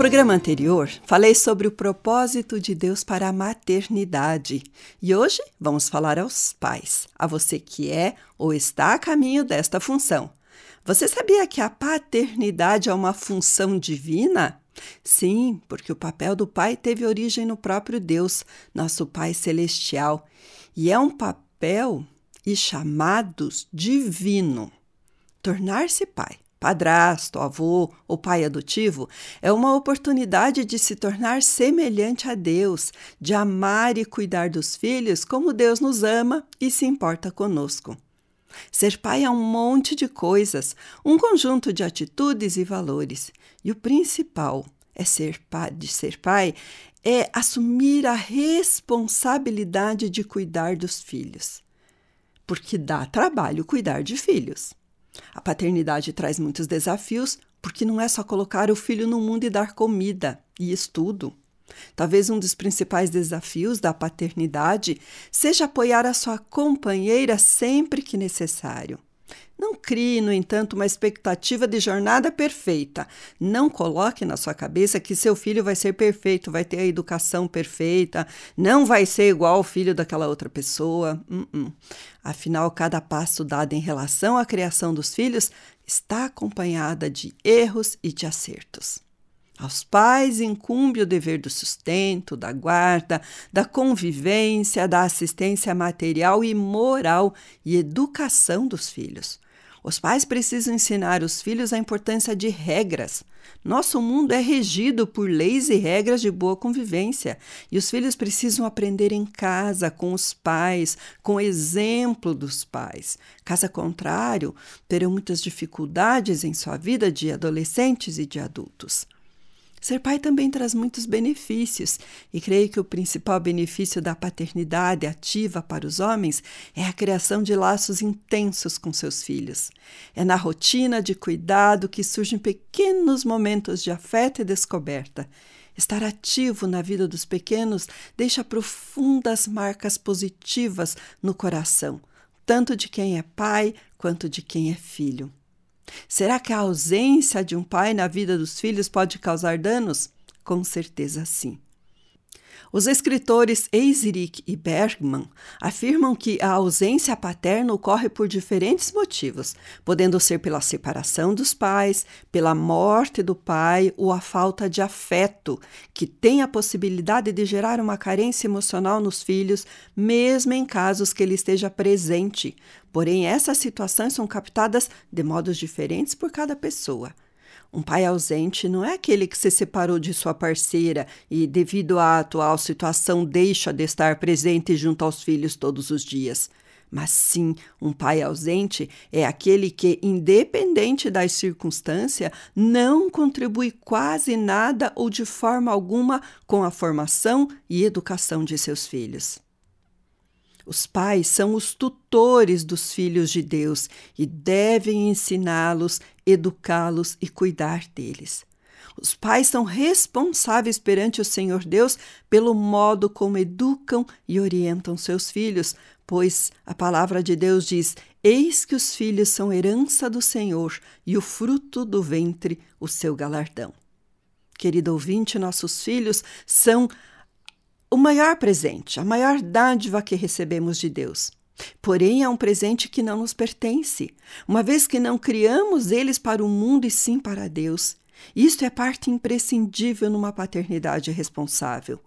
Programa anterior, falei sobre o propósito de Deus para a maternidade e hoje vamos falar aos pais, a você que é ou está a caminho desta função. Você sabia que a paternidade é uma função divina? Sim, porque o papel do pai teve origem no próprio Deus, nosso Pai Celestial, e é um papel e chamados divino. Tornar-se pai, padrasto, avô ou pai adotivo é uma oportunidade de se tornar semelhante a Deus, de amar e cuidar dos filhos como Deus nos ama e se importa conosco. Ser pai é um monte de coisas, um conjunto de atitudes e valores. E o principal é ser pai, de ser pai é assumir a responsabilidade de cuidar dos filhos. Porque dá trabalho cuidar de filhos. A paternidade traz muitos desafios, porque não é só colocar o filho no mundo e dar comida e estudo. Talvez um dos principais desafios da paternidade seja apoiar a sua companheira sempre que necessário. Não crie, no entanto, uma expectativa de jornada perfeita. Não coloque na sua cabeça que seu filho vai ser perfeito, vai ter a educação perfeita, não vai ser igual ao filho daquela outra pessoa. Uh -uh. Afinal, cada passo dado em relação à criação dos filhos está acompanhada de erros e de acertos. Aos pais incumbe o dever do sustento, da guarda, da convivência, da assistência material e moral e educação dos filhos. Os pais precisam ensinar os filhos a importância de regras. Nosso mundo é regido por leis e regras de boa convivência, e os filhos precisam aprender em casa, com os pais, com o exemplo dos pais. Caso contrário, terão muitas dificuldades em sua vida de adolescentes e de adultos. Ser pai também traz muitos benefícios, e creio que o principal benefício da paternidade ativa para os homens é a criação de laços intensos com seus filhos. É na rotina de cuidado que surgem pequenos momentos de afeto e descoberta. Estar ativo na vida dos pequenos deixa profundas marcas positivas no coração, tanto de quem é pai quanto de quem é filho. Será que a ausência de um pai na vida dos filhos pode causar danos? Com certeza sim. Os escritores Eiserick e Bergman afirmam que a ausência paterna ocorre por diferentes motivos, podendo ser pela separação dos pais, pela morte do pai ou a falta de afeto, que tem a possibilidade de gerar uma carência emocional nos filhos, mesmo em casos que ele esteja presente. Porém, essas situações são captadas de modos diferentes por cada pessoa. Um pai ausente não é aquele que se separou de sua parceira e, devido à atual situação, deixa de estar presente junto aos filhos todos os dias. Mas sim, um pai ausente é aquele que, independente das circunstâncias, não contribui quase nada ou de forma alguma com a formação e educação de seus filhos. Os pais são os tutores dos filhos de Deus e devem ensiná-los, educá-los e cuidar deles. Os pais são responsáveis perante o Senhor Deus pelo modo como educam e orientam seus filhos, pois a palavra de Deus diz: Eis que os filhos são herança do Senhor e o fruto do ventre, o seu galardão. Querido ouvinte, nossos filhos são o maior presente, a maior dádiva que recebemos de Deus. Porém, é um presente que não nos pertence, uma vez que não criamos eles para o mundo e sim para Deus. Isto é parte imprescindível numa paternidade responsável.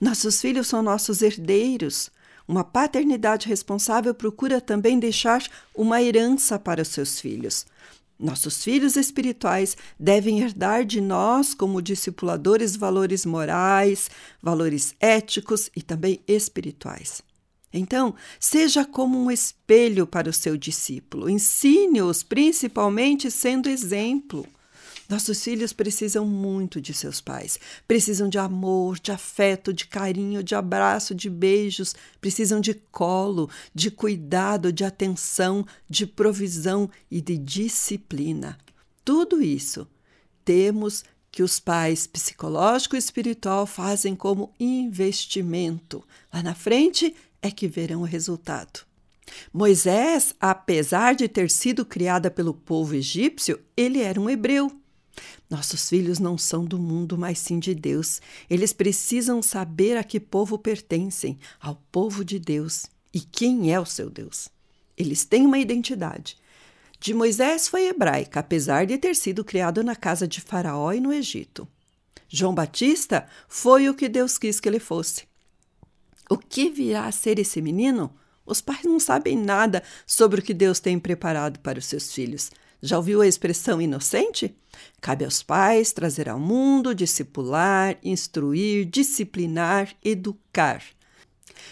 Nossos filhos são nossos herdeiros. Uma paternidade responsável procura também deixar uma herança para os seus filhos. Nossos filhos espirituais devem herdar de nós, como discipuladores, valores morais, valores éticos e também espirituais. Então, seja como um espelho para o seu discípulo, ensine-os principalmente sendo exemplo. Nossos filhos precisam muito de seus pais. Precisam de amor, de afeto, de carinho, de abraço, de beijos. Precisam de colo, de cuidado, de atenção, de provisão e de disciplina. Tudo isso temos que os pais psicológico e espiritual fazem como investimento. Lá na frente é que verão o resultado. Moisés, apesar de ter sido criada pelo povo egípcio, ele era um hebreu. Nossos filhos não são do mundo, mas sim de Deus. Eles precisam saber a que povo pertencem, ao povo de Deus. E quem é o seu Deus? Eles têm uma identidade. De Moisés foi hebraica, apesar de ter sido criado na casa de Faraó e no Egito. João Batista foi o que Deus quis que ele fosse. O que virá a ser esse menino? Os pais não sabem nada sobre o que Deus tem preparado para os seus filhos. Já ouviu a expressão inocente? Cabe aos pais trazer ao mundo, discipular, instruir, disciplinar, educar.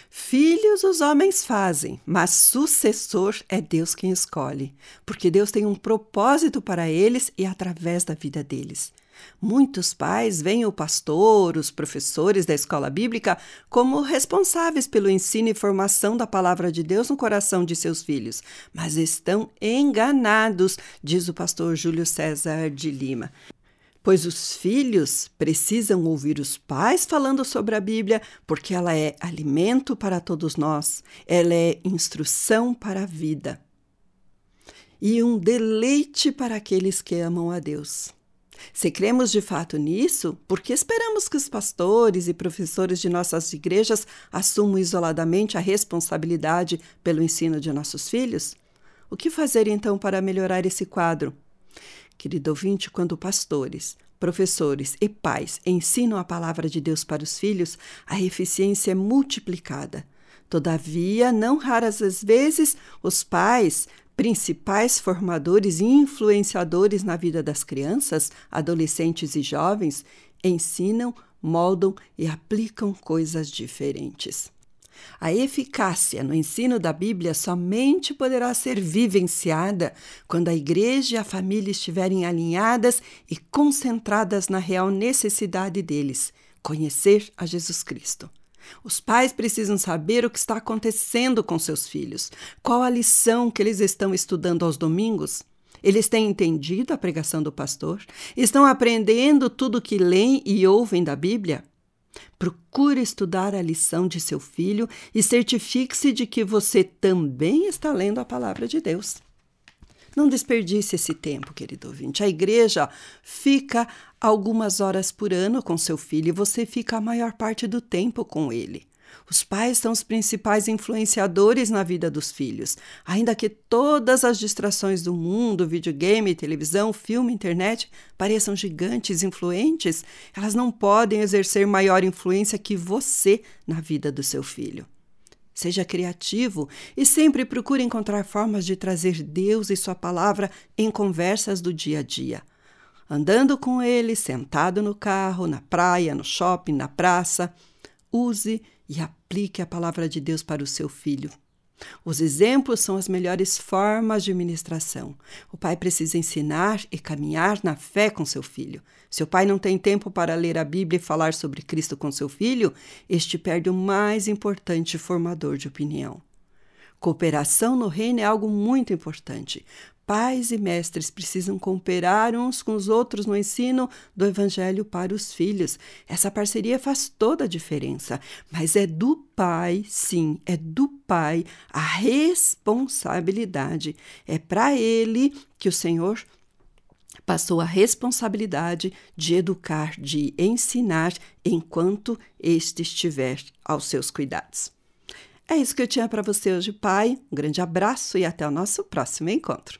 Filhos os homens fazem, mas sucessor é Deus quem escolhe, porque Deus tem um propósito para eles e através da vida deles. Muitos pais veem o pastor, os professores da escola bíblica como responsáveis pelo ensino e formação da palavra de Deus no coração de seus filhos, mas estão enganados, diz o pastor Júlio César de Lima. Pois os filhos precisam ouvir os pais falando sobre a Bíblia, porque ela é alimento para todos nós, ela é instrução para a vida e um deleite para aqueles que amam a Deus. Se cremos de fato nisso, por que esperamos que os pastores e professores de nossas igrejas assumam isoladamente a responsabilidade pelo ensino de nossos filhos? O que fazer então para melhorar esse quadro? Querido ouvinte, quando pastores, professores e pais ensinam a palavra de Deus para os filhos, a eficiência é multiplicada. Todavia, não raras as vezes, os pais principais formadores e influenciadores na vida das crianças, adolescentes e jovens, ensinam, moldam e aplicam coisas diferentes. A eficácia no ensino da Bíblia somente poderá ser vivenciada quando a igreja e a família estiverem alinhadas e concentradas na real necessidade deles, conhecer a Jesus Cristo. Os pais precisam saber o que está acontecendo com seus filhos, qual a lição que eles estão estudando aos domingos. Eles têm entendido a pregação do pastor? Estão aprendendo tudo o que leem e ouvem da Bíblia? Procure estudar a lição de seu filho e certifique-se de que você também está lendo a palavra de Deus. Não desperdice esse tempo, querido ouvinte. A igreja fica algumas horas por ano com seu filho e você fica a maior parte do tempo com ele. Os pais são os principais influenciadores na vida dos filhos, ainda que todas as distrações do mundo, videogame, televisão, filme, internet, pareçam gigantes influentes, elas não podem exercer maior influência que você na vida do seu filho. Seja criativo e sempre procure encontrar formas de trazer Deus e Sua palavra em conversas do dia a dia. Andando com Ele, sentado no carro, na praia, no shopping, na praça, use e aplique a palavra de Deus para o seu filho. Os exemplos são as melhores formas de ministração. O pai precisa ensinar e caminhar na fé com seu filho. Se o pai não tem tempo para ler a Bíblia e falar sobre Cristo com seu filho, este perde o mais importante formador de opinião. Cooperação no reino é algo muito importante. Pais e mestres precisam cooperar uns com os outros no ensino do Evangelho para os filhos. Essa parceria faz toda a diferença, mas é do pai, sim, é do pai a responsabilidade. É para ele que o Senhor passou a responsabilidade de educar, de ensinar enquanto este estiver aos seus cuidados. É isso que eu tinha para você hoje, pai. Um grande abraço e até o nosso próximo encontro.